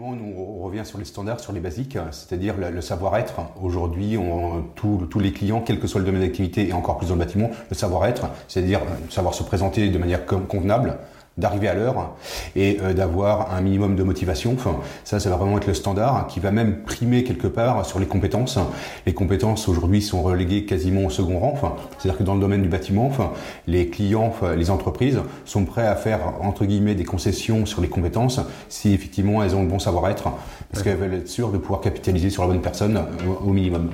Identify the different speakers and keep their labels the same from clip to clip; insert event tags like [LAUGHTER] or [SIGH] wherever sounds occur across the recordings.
Speaker 1: on revient sur les standards, sur les basiques, c'est-à-dire le, savoir-être. Aujourd'hui, tous les clients, quel que soit le domaine d'activité et encore plus dans le bâtiment, le savoir-être, c'est-à-dire euh, savoir se présenter de manière convenable, d'arriver à l'heure et euh, d'avoir un minimum de motivation. Enfin, ça, ça va vraiment être le standard qui va même primer quelque part sur les compétences. Les compétences aujourd'hui sont reléguées quasiment au second rang. Enfin, c'est-à-dire que dans le domaine du bâtiment, enfin, les clients, enfin, les entreprises sont prêts à faire entre guillemets des concessions sur les compétences si effectivement elles ont le bon savoir-être, parce qu'elles veulent être sûres de pouvoir capitaliser sur la bonne personne euh, au minimum.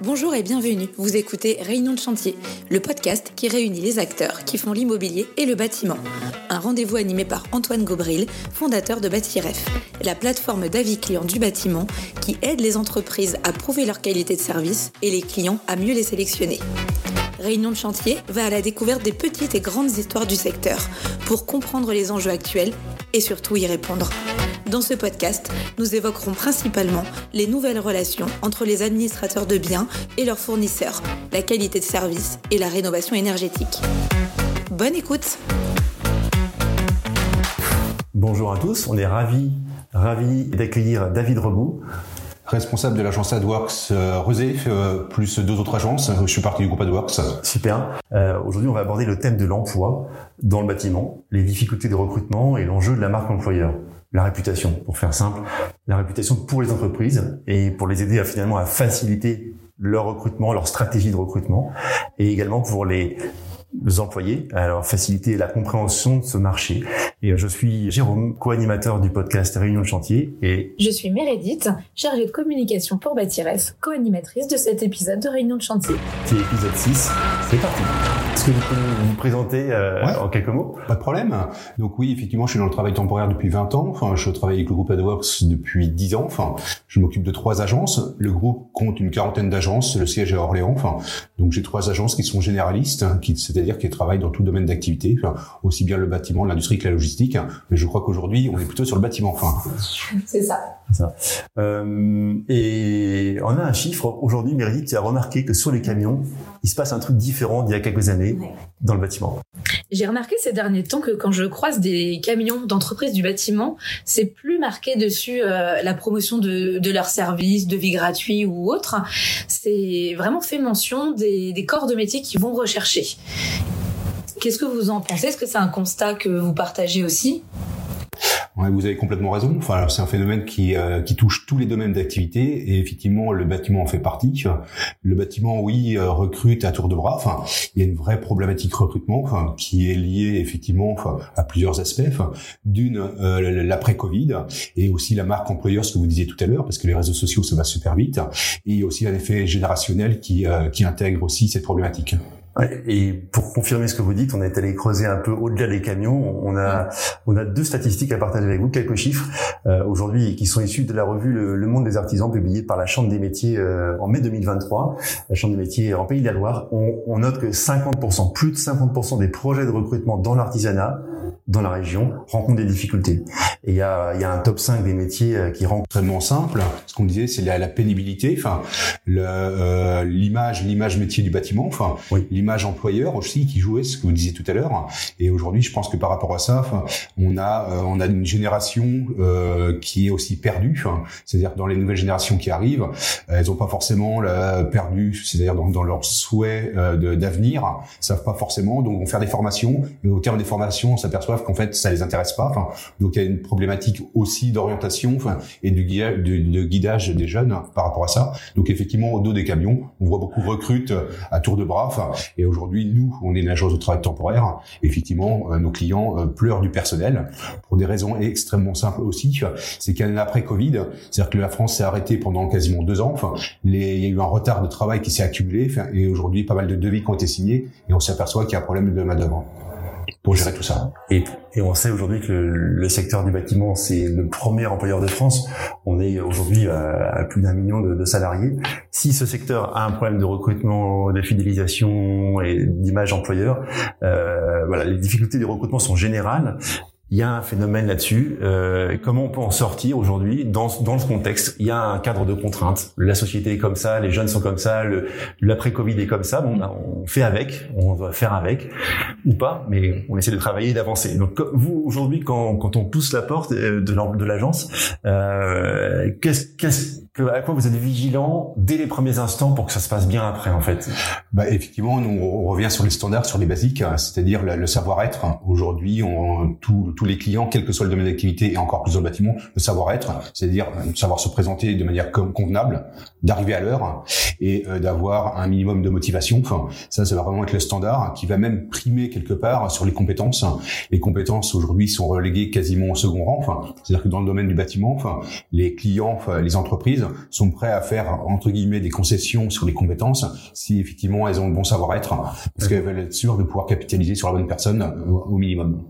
Speaker 2: Bonjour et bienvenue. Vous écoutez Réunion de chantier, le podcast qui réunit les acteurs qui font l'immobilier et le bâtiment. Un rendez-vous animé par Antoine Gobril, fondateur de Bâtiref, la plateforme d'avis clients du bâtiment qui aide les entreprises à prouver leur qualité de service et les clients à mieux les sélectionner. Réunion de chantier va à la découverte des petites et grandes histoires du secteur pour comprendre les enjeux actuels et surtout y répondre. Dans ce podcast, nous évoquerons principalement les nouvelles relations entre les administrateurs de biens et leurs fournisseurs, la qualité de service et la rénovation énergétique. Bonne écoute
Speaker 3: Bonjour à tous, on est ravis, ravis d'accueillir David Rebout,
Speaker 1: responsable de l'agence AdWorks euh, euh, plus deux autres agences. Je suis parti du groupe AdWorks.
Speaker 3: Super. Euh, Aujourd'hui, on va aborder le thème de l'emploi dans le bâtiment, les difficultés de recrutement et l'enjeu de la marque employeur. La réputation, pour faire simple, la réputation pour les entreprises et pour les aider à finalement à faciliter leur recrutement, leur stratégie de recrutement, et également pour les employés, alors faciliter la compréhension de ce marché. Et euh, je suis Jérôme, co-animateur du podcast Réunion de chantier. Et
Speaker 2: je suis Meredith, chargée de communication pour Bâtiref, co-animatrice de cet épisode de Réunion de chantier.
Speaker 3: C'est l'épisode 6, c'est parti. Que vous pouvez vous présenter euh, en quelques mots
Speaker 1: Pas de problème. Donc oui, effectivement, je suis dans le travail temporaire depuis 20 ans. Enfin, je travaille avec le groupe AdWorks depuis 10 ans. Enfin, je m'occupe de trois agences. Le groupe compte une quarantaine d'agences. Le siège est à Orléans. Enfin, donc j'ai trois agences qui sont généralistes, qui c'est-à-dire qui travaillent dans tout domaine d'activité, aussi bien le bâtiment, l'industrie que la logistique. Mais je crois qu'aujourd'hui, on est plutôt sur le bâtiment. Enfin, [LAUGHS]
Speaker 2: c'est ça.
Speaker 3: ça. Euh, et on a un chiffre aujourd'hui, Meredith, tu as remarqué que sur les camions, il se passe un truc différent d'il y a quelques années dans le bâtiment.
Speaker 2: J'ai remarqué ces derniers temps que quand je croise des camions d'entreprises du bâtiment, c'est plus marqué dessus euh, la promotion de, de leurs services, de vie gratuits ou autre. C'est vraiment fait mention des, des corps de métier qui vont rechercher. Qu'est-ce que vous en pensez? Est-ce que c'est un constat que vous partagez aussi?
Speaker 1: Vous avez complètement raison. Enfin, c'est un phénomène qui, euh, qui touche tous les domaines d'activité et effectivement, le bâtiment en fait partie. Le bâtiment, oui, euh, recrute à tour de bras. Enfin, il y a une vraie problématique recrutement enfin, qui est liée effectivement à plusieurs aspects. D'une, euh, l'après-Covid et aussi la marque employeur, ce que vous disiez tout à l'heure, parce que les réseaux sociaux, ça va super vite. Et il y a aussi un effet générationnel qui, qui intègre aussi cette problématique.
Speaker 3: Et pour confirmer ce que vous dites, on est allé creuser un peu au-delà des camions. On a, on a deux statistiques à partager avec vous, quelques chiffres euh, aujourd'hui qui sont issus de la revue le, Monde des Artisans publiée par la Chambre des métiers euh, en mai 2023. La Chambre des métiers en Pays de la Loire. On, on note que 50%, plus de 50% des projets de recrutement dans l'artisanat dans la région rencontrent des difficultés. Et il y a, y a, un top 5 des métiers euh, qui rencontrent
Speaker 1: extrêmement simple. Ce qu'on disait, c'est la, la, pénibilité, enfin euh, l'image, l'image métier du bâtiment, enfin l'image employeur aussi qui jouait, ce que vous disiez tout à l'heure. Et aujourd'hui, je pense que par rapport à ça, on a euh, on a une génération euh, qui est aussi perdue. C'est-à-dire dans les nouvelles générations qui arrivent, elles n'ont pas forcément perdu, c'est-à-dire dans, dans leur souhait d'avenir, savent pas forcément, donc vont faire des formations. Et au terme des formations, on s'aperçoit qu'en fait, ça les intéresse pas. Donc il y a une problématique aussi d'orientation, et de, guidage des jeunes par rapport à ça. Donc effectivement, au dos des camions, on voit beaucoup de recrutes à tour de bras. Et aujourd'hui, nous, on est une agence de travail temporaire. Effectivement, euh, nos clients euh, pleurent du personnel pour des raisons extrêmement simples aussi. C'est qu'un après Covid, c'est-à-dire que la France s'est arrêtée pendant quasiment deux ans. Il y a eu un retard de travail qui s'est accumulé. Et aujourd'hui, pas mal de devis qui ont été signés, et on s'aperçoit qu'il y a un problème de main d'œuvre pour gérer tout ça.
Speaker 3: Et, et on sait aujourd'hui que le, le, secteur du bâtiment, c'est le premier employeur de France. On est aujourd'hui à, plus d'un million de, de, salariés. Si ce secteur a un problème de recrutement, de fidélisation et d'image employeur, euh, voilà, les difficultés de recrutement sont générales il y a un phénomène là-dessus. Euh, comment on peut en sortir aujourd'hui dans, dans ce contexte? Il y a un cadre de contraintes. La société est comme ça, les jeunes sont comme ça, l'après-Covid est comme ça. Bon, bah, on fait avec, on doit faire avec ou pas, mais on essaie de travailler et d'avancer. Donc vous aujourd'hui, quand, quand on pousse la porte de, de l'agence, euh, qu'est-ce, qu'est-ce à quoi vous êtes vigilant dès les premiers instants pour que ça se passe bien après en fait?
Speaker 1: Bah effectivement, nous on revient sur les standards, sur les basiques, hein, c'est-à-dire le, savoir-être. Aujourd'hui, tous les clients, quel que soit le domaine d'activité et encore plus dans le bâtiment, le savoir-être, c'est-à-dire euh, savoir se présenter de manière convenable, d'arriver à l'heure et euh, d'avoir un minimum de motivation. Ça, ça va vraiment être le standard qui va même primer quelque part sur les compétences. Les compétences aujourd'hui sont reléguées quasiment au second rang. C'est-à-dire que dans le domaine du bâtiment, les clients, les entreprises sont prêts à faire entre guillemets des concessions sur les compétences si effectivement elles ont le bon savoir-être, parce qu'elles veulent être sûres de pouvoir capitaliser sur la bonne personne euh, au minimum.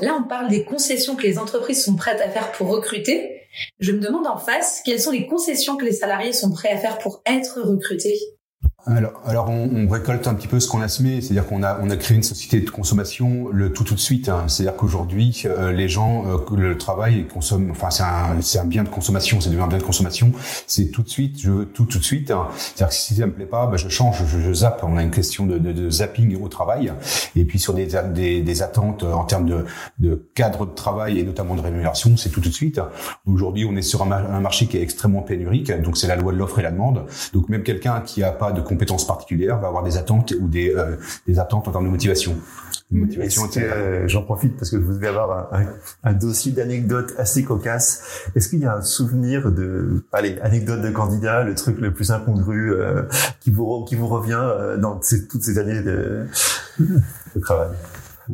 Speaker 2: Là, on parle des concessions que les entreprises sont prêtes à faire pour recruter. Je me demande en face, quelles sont les concessions que les salariés sont prêts à faire pour être recrutés?
Speaker 1: Alors, alors on, on, récolte un petit peu ce qu'on a semé, c'est-à-dire qu'on a on a créé une société de consommation le tout tout de suite. Hein. C'est-à-dire qu'aujourd'hui euh, les gens euh, le travail consomment, enfin c'est un c'est un bien de consommation, c'est devenu un bien de consommation. C'est tout de suite, je veux tout tout de suite. Hein. C'est-à-dire que si ça me plaît pas, bah, je change, je, je, zappe. On a une question de, de, de, zapping au travail et puis sur des des, des attentes en termes de, de cadre de travail et notamment de rémunération, c'est tout tout de suite. Aujourd'hui, on est sur un, un marché qui est extrêmement pénurique, donc c'est la loi de l'offre et la demande. Donc même quelqu'un qui a pas de compétences particulières va avoir des attentes ou des, euh, des attentes en termes de motivation.
Speaker 3: motivation euh, J'en profite parce que vous devez avoir un, un, dossier d'anecdotes assez cocasse. Est-ce qu'il y a un souvenir de, allez, anecdote de candidat, le truc le plus incongru euh, qui vous qui vous revient dans toutes ces années de, de travail?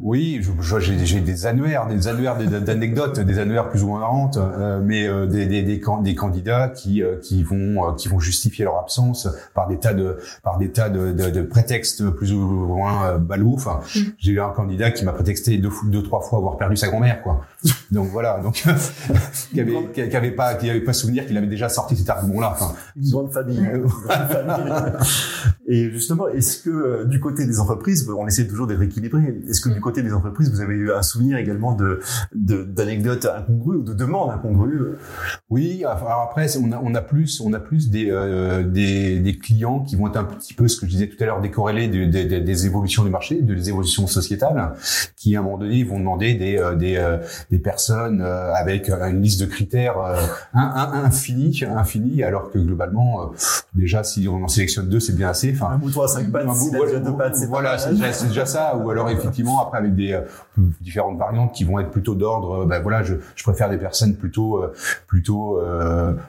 Speaker 1: Oui, j'ai des annuaires, des annuaires d'anecdotes, des annuaires plus ou moins marrantes, euh, mais euh, des, des, des, des, candidats qui euh, qui vont qui vont justifier leur absence par des tas de par des tas de, de, de prétextes plus ou moins balous. Enfin, mm. j'ai eu un candidat qui m'a prétexté deux, deux trois fois avoir perdu sa grand-mère, quoi. [LAUGHS] Donc voilà, donc [LAUGHS] qui avait avait pas qui avait pas souvenir qu'il avait déjà sorti cet argument-là. Enfin,
Speaker 3: une grande famille. Une grande famille. Et justement, est-ce que du côté des entreprises, on essaie toujours d'être équilibré. Est-ce que côté des entreprises, vous avez eu un souvenir également de d'anecdotes incongrues ou de demandes incongrues?
Speaker 1: Oui, alors après on a on a plus on a plus des, euh, des des clients qui vont être un petit peu ce que je disais tout à l'heure décorrélés des, des, des évolutions du marché, des évolutions sociétales, qui à un moment donné vont demander des euh, des euh, des personnes avec une liste de critères infinie infini alors que globalement déjà si on en sélectionne deux c'est bien assez.
Speaker 3: Enfin un mouton à cinq pattes,
Speaker 1: voilà, c'est déjà, déjà ça ou alors effectivement après avec des euh, différentes variantes qui vont être plutôt d'ordre. Euh, ben voilà, je, je, préfère des personnes plutôt euh, plutôt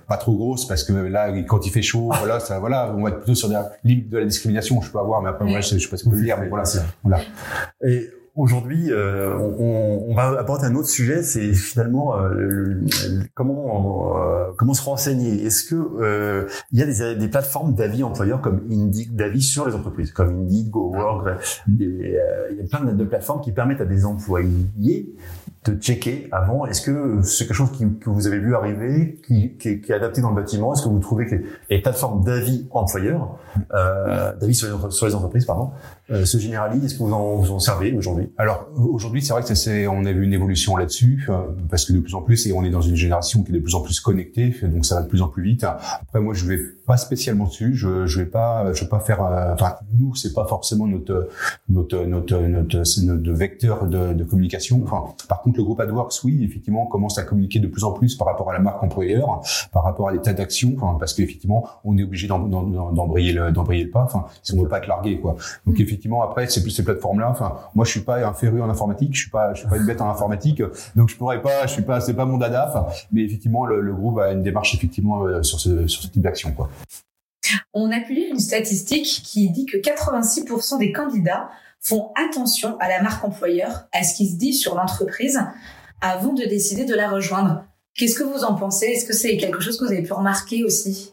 Speaker 1: pas trop grosses parce que là quand il fait chaud, voilà, ça, voilà, on va être plutôt sur des limites de la discrimination. Je peux avoir, mais après moi je, je sais pas ce que vous dire, mais voilà, voilà.
Speaker 3: Et Aujourd'hui, euh, on, on, va apporter un autre sujet, c'est finalement euh, comment euh, comment se renseigner. Est-ce que il y a des, des plateformes d'avis employeurs comme Indeed d'avis sur les entreprises, comme Indeed, GoWork, il y a plein de plateformes qui permettent à des employés de checker avant. Est-ce que c'est quelque chose qui, que vous avez vu arriver, qui, qui, est adapté dans le bâtiment? Est-ce que vous trouvez que les, plateformes d'avis employeurs, euh, d'avis sur, sur, les entreprises, pardon, euh, se généralisent? Est-ce que vous en, vous en servez aujourd'hui?
Speaker 1: Alors aujourd'hui, c'est vrai que c'est, on a vu une évolution là-dessus, euh, parce que de plus en plus, et on est dans une génération qui est de plus en plus connectée, donc ça va de plus en plus vite. Après, moi, je vais pas spécialement dessus. Je, je vais pas, je vais pas faire. Euh, enfin, nous, c'est pas forcément notre notre notre notre, notre vecteur de, de communication. Enfin, par contre le groupe AdWorks, oui, effectivement, commence à communiquer de plus en plus par rapport à la marque employeur, par rapport à des tas d'actions, enfin, parce qu'effectivement, on est obligé d'embrayer le, d'embrayer le pas, enfin, si on veut pas être largué, quoi. Donc, mm. effectivement, après, c'est plus ces plateformes-là. Enfin, moi, je suis pas un féru en informatique, je suis pas, je suis pas une bête en informatique, donc je pourrais pas, je suis pas, c'est pas mon dada. mais effectivement, le, le, groupe a une démarche effectivement euh, sur ce sur ce type d'action, quoi.
Speaker 2: On a pu lire une statistique qui dit que 86% des candidats font attention à la marque employeur, à ce qui se dit sur l'entreprise avant de décider de la rejoindre. Qu'est-ce que vous en pensez? Est-ce que c'est quelque chose que vous avez pu remarquer aussi?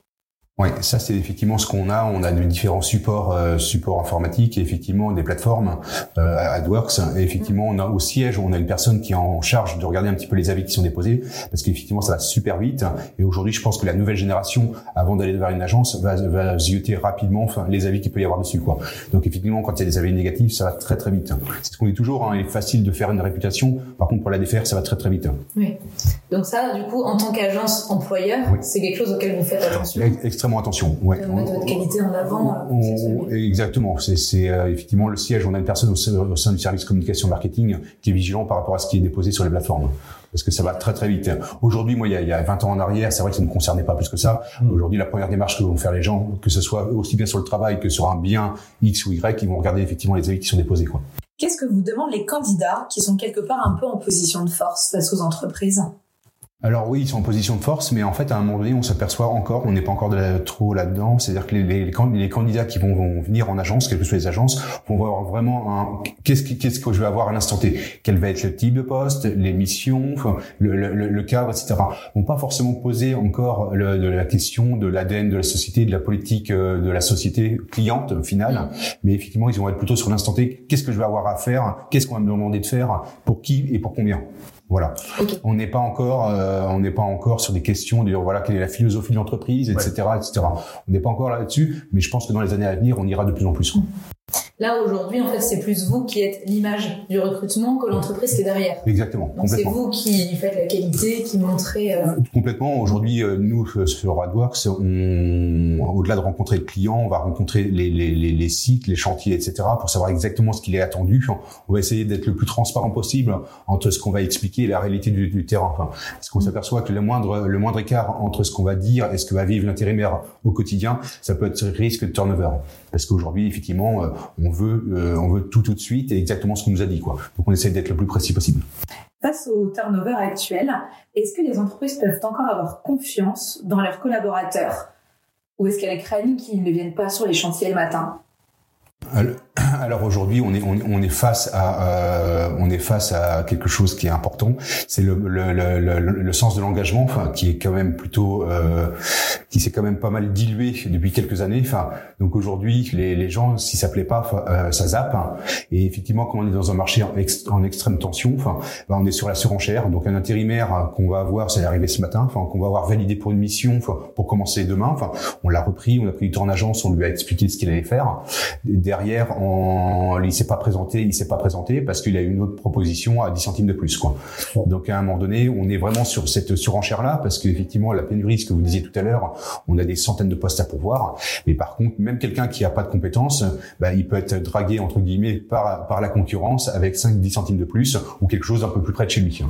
Speaker 1: Oui, ça c'est effectivement ce qu'on a. On a de différents supports, euh, supports informatiques et effectivement des plateformes euh, AdWorks. Et effectivement, on a au siège, on a une personne qui est en charge de regarder un petit peu les avis qui sont déposés parce qu'effectivement ça va super vite. Et aujourd'hui, je pense que la nouvelle génération, avant d'aller vers une agence, va, va zioter rapidement enfin, les avis qu'il peut y avoir dessus. Quoi. Donc effectivement, quand il y a des avis négatifs, ça va très très vite. C'est ce qu'on dit toujours. Hein, il est facile de faire une réputation. Par contre, pour la défaire, ça va très très vite.
Speaker 2: Oui. Donc ça, du coup, en tant qu'agence employeur, c'est quelque chose auquel vous faites attention.
Speaker 1: Extrêmement extrêmement attention. Ouais.
Speaker 2: On met votre qualité en avant.
Speaker 1: exactement. C'est effectivement le siège. On a une personne au, sein du service communication marketing qui est vigilant par rapport à ce qui est déposé sur les plateformes parce que ça va très très vite. Aujourd'hui, moi, il y, a, il y a 20 ans en arrière, c'est vrai que ça ne me concernait pas plus que ça. Mm. Aujourd'hui, la première démarche que vont faire les gens, que ce soit aussi bien sur le travail que sur un bien X ou Y, ils vont regarder effectivement les avis qui sont déposés. Quoi.
Speaker 2: Qu'est-ce que vous demandent les candidats qui sont quelque part un peu en position de force face aux entreprises?
Speaker 1: Alors oui, ils sont en position de force, mais en fait, à un moment donné, on s'aperçoit encore, on n'est pas encore de trop là-dedans. C'est-à-dire que les, les, les, candidats qui vont, vont, venir en agence, quelles que soient les agences, vont voir vraiment un, qu'est-ce, que je vais avoir à l'instant T Quel va être le type de poste, les missions, le, le, le, cadre, etc. Vont pas forcément poser encore le, de la question de l'ADN de la société, de la politique euh, de la société cliente finale, mais effectivement, ils vont être plutôt sur l'instant T. Qu'est-ce que je vais avoir à faire? Qu'est-ce qu'on va me demander de faire? Pour qui et pour combien? Voilà. On n'est pas encore, euh, on n'est pas encore sur des questions de voilà quelle est la philosophie de l'entreprise, etc., etc. On n'est pas encore là-dessus, mais je pense que dans les années à venir, on ira de plus en plus.
Speaker 2: Là, aujourd'hui, en fait, c'est plus vous qui êtes l'image du recrutement que l'entreprise qui est derrière.
Speaker 1: Exactement.
Speaker 2: Donc, c'est vous qui faites la qualité, qui montrez... Euh...
Speaker 1: Complètement. Aujourd'hui, euh, nous, euh, sur AdWorks, on, au-delà de rencontrer le client, on va rencontrer les, les, les, les sites, les chantiers, etc., pour savoir exactement ce qu'il est attendu. On va essayer d'être le plus transparent possible entre ce qu'on va expliquer et la réalité du, du terrain. Enfin, parce qu'on s'aperçoit que le moindre, le moindre écart entre ce qu'on va dire et ce que va vivre l'intérimaire au quotidien, ça peut être risque de turnover? Parce qu'aujourd'hui, effectivement, euh, on veut, euh, on veut tout tout de suite et exactement ce qu'on nous a dit, quoi. Donc, on essaie d'être le plus précis possible.
Speaker 2: Face au turnover actuel, est-ce que les entreprises peuvent encore avoir confiance dans leurs collaborateurs? Ou est-ce qu'elles craignent qu'ils ne viennent pas sur les chantiers le matin? [CLEARS THROAT]
Speaker 1: alors aujourd'hui, on est on, est face à euh, on est face à quelque chose qui est important. C'est le, le, le, le, sens de l'engagement, enfin, qui est quand même plutôt euh, qui s'est quand même pas mal dilué depuis quelques années. Enfin, donc aujourd'hui, les, les gens, si ça plaît pas, euh, ça zappe. Hein. Et effectivement, quand on est dans un marché en, extrême tension, enfin, ben, on est sur la surenchère. Donc un intérimaire qu'on va avoir, c'est arrivé ce matin, enfin, qu'on va avoir validé pour une mission, enfin, pour commencer demain. Enfin, on l'a repris, on a pris du temps en agence, on lui a expliqué ce qu'il allait faire. Derrière, on, il s'est pas présenté, il s'est pas présenté parce qu'il a une autre proposition à 10 centimes de plus, quoi. Donc à un moment donné, on est vraiment sur cette surenchère là parce qu'effectivement, la pénurie, ce que vous disiez tout à l'heure, on a des centaines de postes à pourvoir. Mais par contre, même quelqu'un qui a pas de compétences, bah, il peut être dragué entre guillemets par par la concurrence avec 5-10 centimes de plus ou quelque chose un peu plus près de chez lui.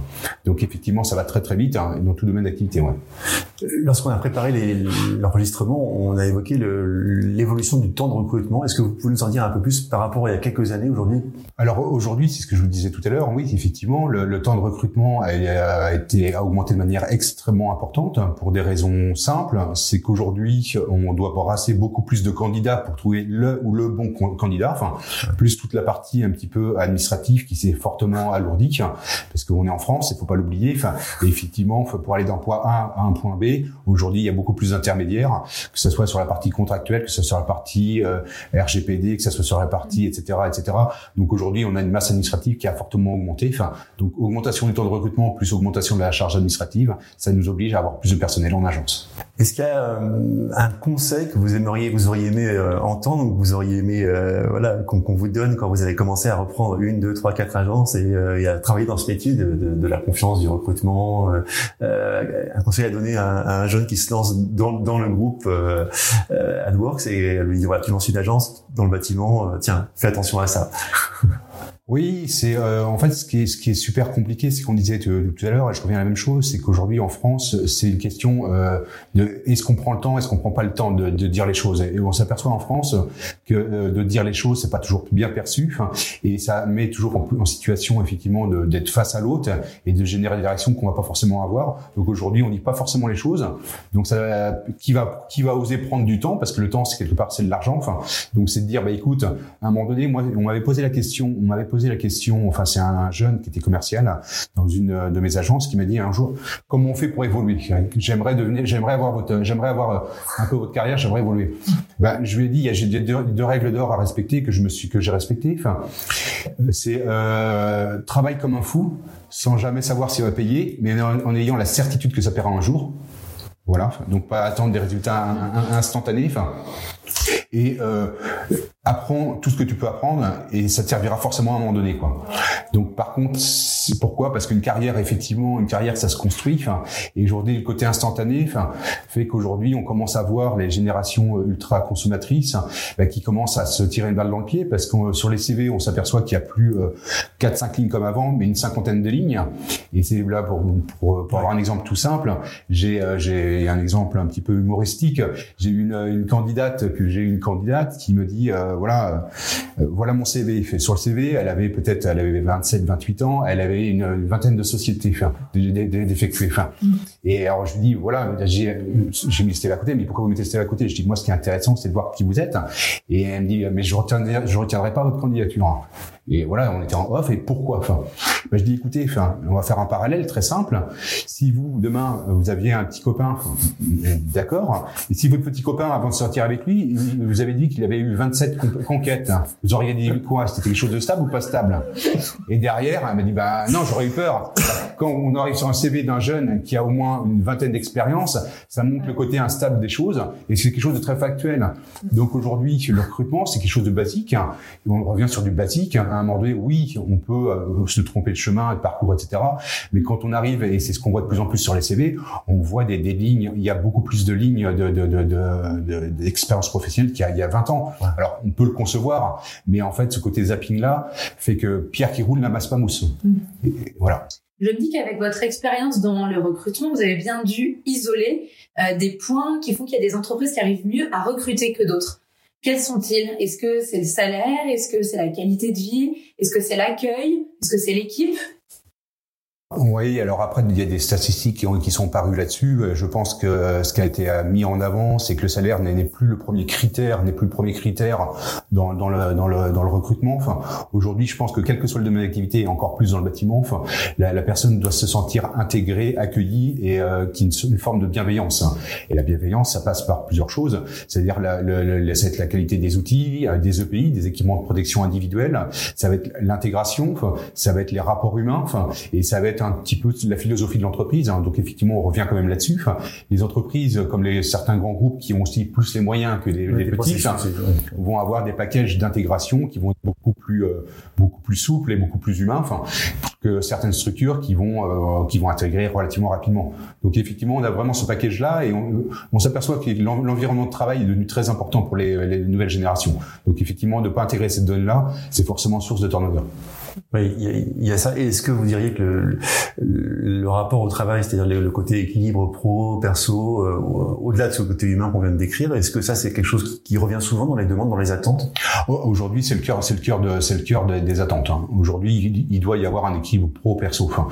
Speaker 1: Donc effectivement, ça va très très vite hein, dans tout domaine d'activité. Ouais.
Speaker 3: Lorsqu'on a préparé l'enregistrement, on a évoqué l'évolution du temps de recrutement. Est-ce que vous pouvez nous en dire un peu plus par rapport à il y a quelques années aujourd'hui
Speaker 1: Alors aujourd'hui, c'est ce que je vous disais tout à l'heure. Oui, effectivement, le, le, temps de recrutement a, été a augmenté de manière extrêmement importante pour des raisons simples. C'est qu'aujourd'hui, on doit brasser beaucoup plus de candidats pour trouver le ou le bon candidat. Enfin, plus toute la partie un petit peu administrative qui s'est fortement alourdie, parce qu'on est en France, il faut pas l'oublier. Enfin, effectivement, pour aller d'un point A à un point B, aujourd'hui, il y a beaucoup plus d'intermédiaires, que ce soit sur la partie contractuelle, que ce soit sur la partie euh, RGPD, que ce soit sur la partie, etc., etc. Donc aujourd'hui, on a une masse administrative qui a fortement augmenté. Enfin, donc augmentation du temps de recrutement plus augmentation de la charge administrative, ça nous oblige à avoir plus de personnel en agence.
Speaker 3: Est-ce qu'il y a euh, un conseil que vous aimeriez, vous auriez aimé euh, entendre, ou que vous auriez aimé, euh, voilà, qu'on vous donne quand vous avez commencé à reprendre une, deux, trois, quatre agences et, à travailler dans ce métier de, de, de, la confiance, du recrutement, un conseil à donner à, un jeune qui se lance dans, dans le groupe AdWorks et lui dire voilà, tu lances une agence dans le bâtiment, tiens, fais attention à ça.
Speaker 1: Oui, c'est euh, en fait ce qui est ce qui est super compliqué, c'est qu'on disait tout, à l'heure, et je reviens à la même chose, c'est qu'aujourd'hui en France, c'est une question euh, de est-ce qu'on prend le temps, est-ce qu'on prend pas le temps de, de dire les choses? Et on s'aperçoit en France que euh, de dire les choses, c'est pas toujours bien perçu, et ça met toujours en, en situation effectivement d'être face à l'autre et de générer des réactions qu'on va pas forcément avoir. Donc aujourd'hui, on dit pas forcément les choses. Donc ça, qui va qui va oser prendre du temps parce que le temps, c'est quelque part c'est de l'argent. Enfin, donc c'est de dire bah écoute, à un moment donné, moi on m'avait posé la question, on m'avait posé la question, enfin c'est un, jeune qui était commercial dans une de mes agences qui m'a dit un jour comment on fait pour évoluer? J'aimerais devenir, j'aimerais avoir votre, j'aimerais avoir euh, un peu votre carrière, j'aimerais évoluer. Ben je lui ai dit j'ai deux, deux, règles d'or à respecter que je me suis que j'ai respecté. Enfin c'est euh, travaille comme un fou sans jamais savoir s'il va payer, mais en, ayant la certitude que ça paiera un jour. Voilà, donc pas attendre des résultats instantanés. Enfin, et euh, apprends tout ce que tu peux apprendre et ça te servira forcément à un moment donné quoi. Donc par contre, c'est pourquoi? Parce qu'une carrière effectivement, une carrière ça se construit. Enfin, et aujourd'hui le côté instantané, enfin, fait qu'aujourd'hui on commence à voir les générations euh, ultra consommatrices bah, qui commencent à se tirer une balle dans le pied parce que sur les CV on s'aperçoit qu'il y a plus euh, 4-5 lignes comme avant, mais une cinquantaine de lignes. Et c'est là pour, pour, pour avoir un exemple tout simple. J'ai euh, j'ai un exemple un petit peu humoristique. J'ai une, une candidate que j'ai une candidate qui me dit euh, voilà, euh, voilà mon CV. Fait sur le CV, elle avait peut-être, elle avait 27, 28 ans, elle avait une, vingtaine de sociétés, enfin. Enfin, et alors je lui dis voilà, j'ai, j'ai mis Stella à côté, mais pourquoi vous mettez Stella à côté? Je dis moi, ce qui est intéressant, c'est de voir qui vous êtes. Et elle me dit mais je retiendrai, je retiendrai pas votre candidature. Et voilà, on était en off. Et pourquoi? Enfin, ben je dis écoutez, enfin, on va faire un parallèle très simple. Si vous demain vous aviez un petit copain, [LAUGHS] d'accord. Et si votre petit copain, avant de sortir avec lui, vous avez dit qu'il avait eu 27 conquêtes, vous auriez dit quoi C'était quelque chose de stable ou pas stable? Et derrière, elle m'a dit bah non, j'aurais eu peur. Quand on arrive sur un CV d'un jeune qui a au moins une vingtaine d'expériences, ça montre le côté instable des choses et c'est quelque chose de très factuel. Donc aujourd'hui, le recrutement, c'est quelque chose de basique. on revient sur du basique à un moment donné, oui, on peut euh, se tromper de chemin, de parcours, etc. Mais quand on arrive, et c'est ce qu'on voit de plus en plus sur les CV, on voit des, des lignes, il y a beaucoup plus de lignes de, de, de, d'expérience professionnelle qu'il y, a, il y a 20 ans. Alors, on peut le concevoir, mais en fait, ce côté zapping-là fait que pierre qui roule n'amasse pas mousse. Mm. voilà.
Speaker 2: Je me dis qu'avec votre expérience dans le recrutement, vous avez bien dû isoler euh, des points qui font qu'il y a des entreprises qui arrivent mieux à recruter que d'autres. Quels sont-ils? Est-ce que c'est le salaire? Est-ce que c'est la qualité de vie? Est-ce que c'est l'accueil? Est-ce que c'est l'équipe?
Speaker 1: Oui, alors après, il y a des statistiques qui, ont, qui sont parues là-dessus. Je pense que ce qui a été mis en avant, c'est que le salaire n'est plus le premier critère, n'est plus le premier critère dans, le, dans, le, dans le recrutement. Aujourd'hui, je pense que quel que soit le domaine d'activité, et encore plus dans le bâtiment, la, la personne doit se sentir intégrée, accueillie et euh, qui une, une forme de bienveillance. Et la bienveillance, ça passe par plusieurs choses. C'est-à-dire la, la, être la qualité des outils, euh, des EPI, des équipements de protection individuelle. Ça va être l'intégration. Ça va être les rapports humains. Et ça va être un petit peu la philosophie de l'entreprise. Hein. Donc effectivement, on revient quand même là-dessus. les entreprises, comme les certains grands groupes qui ont aussi plus les moyens que les, petits, vont avoir des packages d'intégration qui vont être beaucoup plus euh, beaucoup plus souples et beaucoup plus humains. Enfin, que certaines structures qui vont euh, qui vont intégrer relativement rapidement. Donc effectivement, on a vraiment ce package-là et on, on s'aperçoit que l'environnement de travail est devenu très important pour les, les nouvelles générations. Donc effectivement, de pas intégrer cette donne-là, c'est forcément source de turnover.
Speaker 3: Oui, il y, a, ça. est-ce que vous diriez que le, le, rapport au travail, c'est-à-dire le, côté équilibre pro, perso, euh, au-delà de ce côté humain qu'on vient de décrire, est-ce que ça c'est quelque chose qui revient souvent dans les demandes, dans les attentes?
Speaker 1: Aujourd'hui, c'est le cœur, c'est le cœur de, c'est le cœur des attentes. Hein. Aujourd'hui, il, doit y avoir un équilibre pro-perso. Enfin,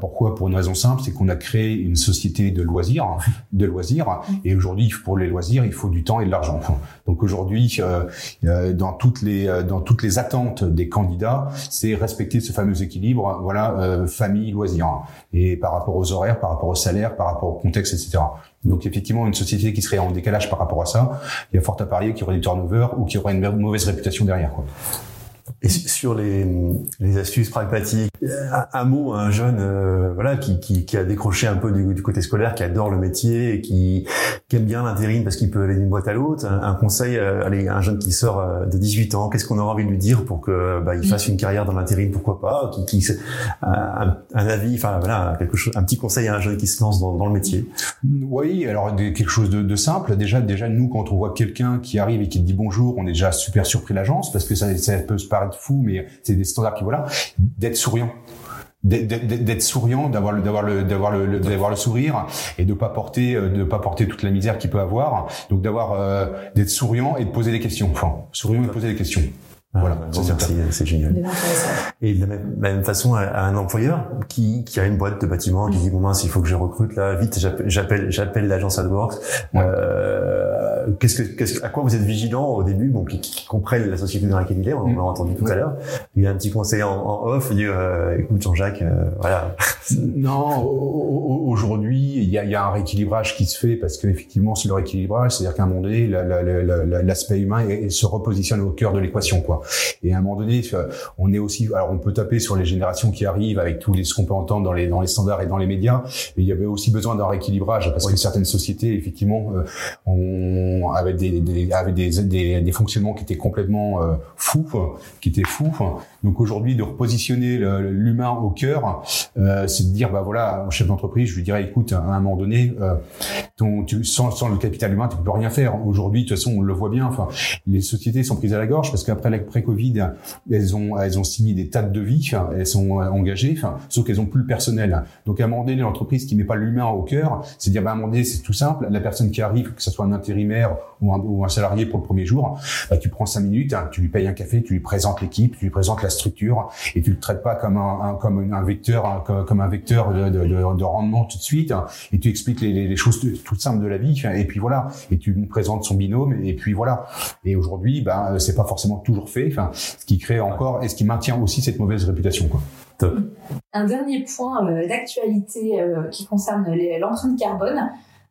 Speaker 1: pourquoi? Pour une raison simple, c'est qu'on a créé une société de loisirs, de loisirs, et aujourd'hui, pour les loisirs, il faut du temps et de l'argent. Donc aujourd'hui, euh, euh, dans toutes les dans toutes les attentes des candidats, c'est respecter ce fameux équilibre, voilà, euh, famille, loisirs, et par rapport aux horaires, par rapport au salaire, par rapport au contexte, etc. Donc effectivement, une société qui serait en décalage par rapport à ça, il y a fort à parier qu'il y aurait du turnover ou qu'il y aurait une mauvaise réputation derrière. Quoi.
Speaker 3: Et sur les, les astuces pragmatiques, un, mot, un jeune, euh, voilà, qui, qui, qui, a décroché un peu du, côté scolaire, qui adore le métier, et qui, qui aime bien l'intérim parce qu'il peut aller d'une boîte à l'autre. Un, conseil, euh, allez, un jeune qui sort euh, de 18 ans, qu'est-ce qu'on aura envie de lui dire pour que bah, il fasse une carrière dans l'intérim, pourquoi pas, qui, qui un, avis, enfin voilà, quelque chose, un petit conseil à un jeune qui se lance dans, dans le métier.
Speaker 1: Oui, alors quelque chose de, de, simple. Déjà, déjà nous, quand on voit quelqu'un qui arrive et qui dit bonjour, on est déjà super surpris l'agence parce que ça, ça peut se paraître fou, mais c'est des standards qui voilà, d'être souriant d'être souriant, d'avoir le d'avoir le d'avoir le d'avoir le sourire et de pas porter euh, de pas porter toute la misère qu'il peut avoir. Donc d'avoir euh, d'être souriant et de poser des questions. Enfin, souriant et poser des questions.
Speaker 3: Voilà, c'est génial. Et de la même, façon, à, un employeur qui, qui a une boîte de bâtiment qui dit bon mince, il faut que je recrute là vite, j'appelle j'appelle l'agence AdWorks. Euh, qu'est-ce que qu'est-ce à quoi vous êtes vigilant au début, bon qui, qui comprennent la société dans laquelle il est, on l'a entendu tout à l'heure. Il y a un petit conseil en, off, il dit euh, écoute Jean-Jacques, euh, voilà. [LAUGHS]
Speaker 1: non, aujourd'hui il y a, y a un rééquilibrage qui se fait parce qu'effectivement c'est le rééquilibrage, c'est-à-dire qu'à un moment donné l'aspect humain se repositionne au cœur de l'équation quoi. Et à un moment donné, on est aussi, alors on peut taper sur les générations qui arrivent avec tous les ce qu'on peut entendre dans les dans les standards et dans les médias, mais il y avait aussi besoin d'un rééquilibrage parce que certaines sociétés, effectivement, euh, ont on avait des, des des, des, fonctionnements qui étaient complètement euh, fous, qui étaient fous. Donc aujourd'hui, de repositionner l'humain au cœur, euh, c'est de dire bah voilà, chef d'entreprise, je lui dirais écoute, à un moment donné, euh, ton, sans, sans le capital humain, tu peux rien faire. Aujourd'hui, de toute façon, on le voit bien. Enfin, les sociétés sont prises à la gorge parce qu'après l'après-Covid, elles ont elles ont signé des tas de devis, elles sont engagées, sauf qu'elles ont plus le personnel. Donc à un moment donné, l'entreprise qui met pas l'humain au cœur, c'est dire bah à un moment donné, c'est tout simple. La personne qui arrive, que ce soit un intérimaire ou un, ou un salarié pour le premier jour, bah, tu prends cinq minutes, hein, tu lui payes un café, tu lui présentes l'équipe, tu lui présentes la structure et tu le traites pas comme un, comme un vecteur comme, un vecteur de, de, de, rendement tout de suite hein, et tu expliques les, choses toutes simples de la vie et puis voilà et tu lui présentes son binôme et puis voilà et aujourd'hui bah c'est pas forcément toujours fait ce qui crée encore et ce qui maintient aussi cette mauvaise réputation quoi.
Speaker 2: Un dernier point euh, d'actualité euh, qui concerne l'empreinte carbone.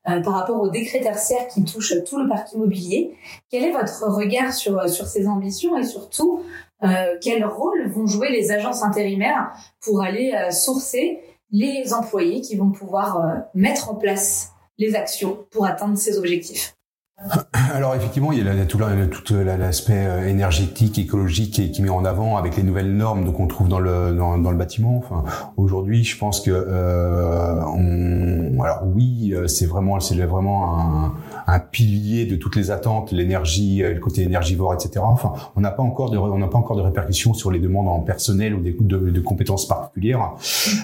Speaker 2: Euh, par rapport au décret tertiaire qui touche tout le parc immobilier. Quel est votre regard sur, sur ces ambitions et surtout euh, quel rôle vont jouer les agences intérimaires pour aller euh, sourcer les employés qui vont pouvoir euh, mettre en place les actions pour atteindre ces objectifs? [COUGHS]
Speaker 1: alors effectivement, il y a tout, l'aspect énergétique, écologique qui, qui met en avant avec les nouvelles normes qu'on trouve dans le dans, le bâtiment. Enfin, aujourd'hui, je pense que on, alors oui, c'est vraiment c'est vraiment un, pilier de toutes les attentes, l'énergie, euh, le côté énergivore, etc. Enfin, on n'a pas encore de, on n'a pas encore de répercussions sur les demandes en personnel ou des de, de compétences particulières.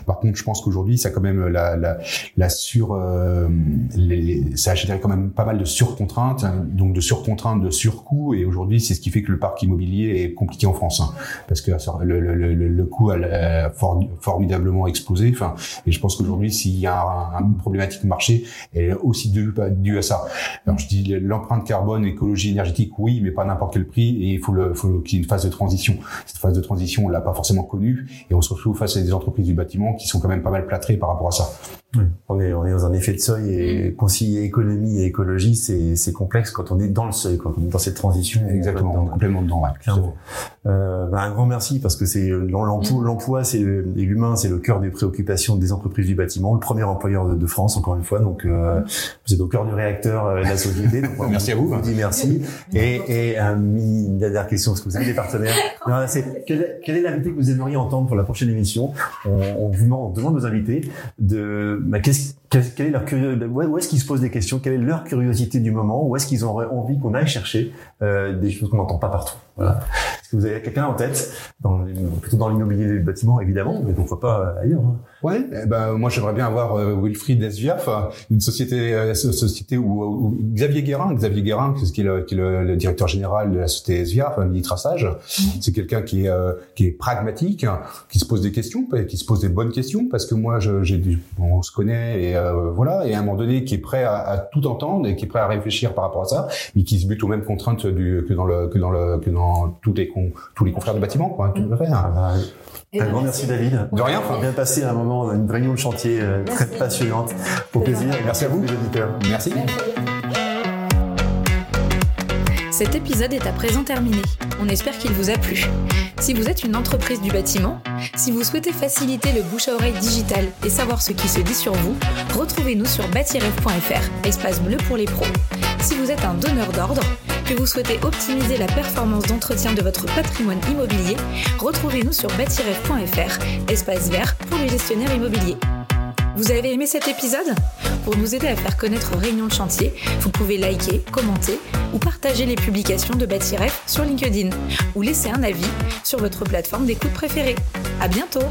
Speaker 1: Par contre, je pense qu'aujourd'hui, ça a quand même la, la, la sur, euh, les, ça a généré quand même pas mal de surcontraintes, hein, donc de surcontraintes, de surcoûts, et aujourd'hui, c'est ce qui fait que le parc immobilier est compliqué en France, hein, parce que le, le, le, le coût a formidablement explosé. Enfin, et je pense qu'aujourd'hui, s'il y a un, une problématique marché, elle est aussi due, due à ça. Alors je dis l'empreinte carbone, écologie énergétique, oui, mais pas n'importe quel prix, et il faut, faut qu'il y ait une phase de transition. Cette phase de transition, on l'a pas forcément connue, et on se retrouve face à des entreprises du bâtiment qui sont quand même pas mal plâtrées par rapport à ça.
Speaker 3: On est, on est dans un effet de seuil et concilier économie et écologie, c'est, c'est complexe quand on est dans le seuil, quand on est dans cette transition.
Speaker 1: Exactement, dans, complètement dedans, ouais,
Speaker 3: Euh, bah, un grand merci parce que c'est l'emploi, l'emploi, c'est et l'humain, c'est le cœur des préoccupations des entreprises du bâtiment, le premier employeur de, France encore une fois. Donc euh, vous êtes au cœur du réacteur euh, de la société. Donc,
Speaker 1: merci à vous.
Speaker 3: On vous dit merci. Et, et un une dernière question, est-ce que vous avez des partenaires [LAUGHS] non, c'est, quelle, quelle, est l'invité que vous aimeriez entendre pour la prochaine émission? On, on vous demande, on demande aux invités de bah, qu'est-ce quelle, est leur curiosité Où est-ce qu'ils se posent des questions? Quelle est leur curiosité du moment? Où est-ce qu'ils auraient envie qu'on aille chercher euh, des choses qu'on n'entend pas partout? Voilà. Est-ce que vous avez quelqu'un en tête? Dans, Plutôt dans l'immobilier du bâtiment, évidemment, mais pourquoi pas ailleurs hein
Speaker 1: Ouais, eh ben moi j'aimerais bien avoir euh, Wilfried Esviaf, une société, euh, société où, Xavier Guérin, Xavier Guérin, qui est le, qui est le, directeur général de la société Esviaf, Mini Traçage, mmh. c'est quelqu'un qui est euh, qui est pragmatique, qui se pose des questions, qui se pose des bonnes questions, parce que moi j'ai on se connaît et euh, voilà, et à un moment donné qui est prêt à, à, tout entendre et qui est prêt à réfléchir par rapport à ça, mais qui se bute aux mêmes contraintes du, que dans le que dans le que dans tous les tous les confrères de bâtiment, quoi, tout à fait. Hein. Ah bah,
Speaker 3: un grand merci David.
Speaker 1: De rien.
Speaker 3: On a bien passé un moment, une réunion de chantier euh, très passionnante. Au plaisir.
Speaker 1: Merci à vous.
Speaker 3: Les auditeurs.
Speaker 1: Merci.
Speaker 2: Cet épisode est à présent terminé. On espère qu'il vous a plu. Si vous êtes une entreprise du bâtiment, si vous souhaitez faciliter le bouche à oreille digital et savoir ce qui se dit sur vous, retrouvez-nous sur bâtiref.fr, espace bleu pour les pros. Si vous êtes un donneur d'ordre, que vous souhaitez optimiser la performance d'entretien de votre patrimoine immobilier, retrouvez-nous sur bâtiref.fr, espace vert pour les gestionnaires immobiliers. Vous avez aimé cet épisode? Pour nous aider à faire connaître Réunion de chantier, vous pouvez liker, commenter ou partager les publications de Bâtiref sur LinkedIn ou laisser un avis sur votre plateforme d'écoute préférée. À bientôt